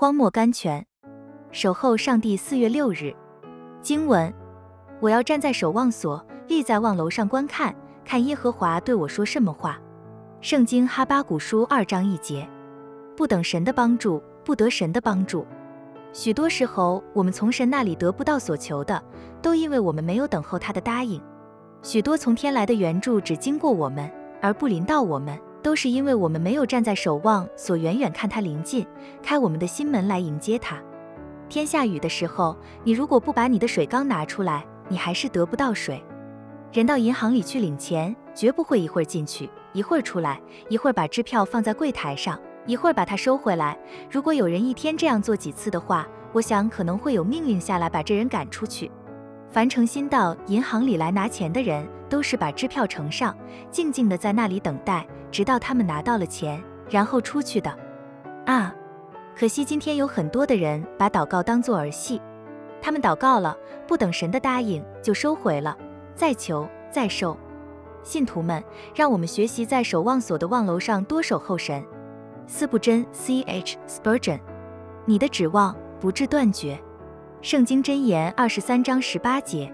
荒漠甘泉，守候上帝。四月六日，经文：我要站在守望所，立在望楼上观看，看耶和华对我说什么话。圣经哈巴古书二章一节。不等神的帮助，不得神的帮助。许多时候，我们从神那里得不到所求的，都因为我们没有等候他的答应。许多从天来的援助只经过我们，而不临到我们。都是因为我们没有站在守望所，远远看他临近，开我们的心门来迎接他。天下雨的时候，你如果不把你的水缸拿出来，你还是得不到水。人到银行里去领钱，绝不会一会儿进去，一会儿出来，一会儿把支票放在柜台上，一会儿把它收回来。如果有人一天这样做几次的话，我想可能会有命令下来把这人赶出去。凡诚心到银行里来拿钱的人，都是把支票呈上，静静的在那里等待，直到他们拿到了钱，然后出去的。啊，可惜今天有很多的人把祷告当作儿戏，他们祷告了，不等神的答应就收回了，再求再受。信徒们，让我们学习在守望所的望楼上多守候神。斯布真 C H Spurgeon，你的指望不致断绝。圣经箴言二十三章十八节。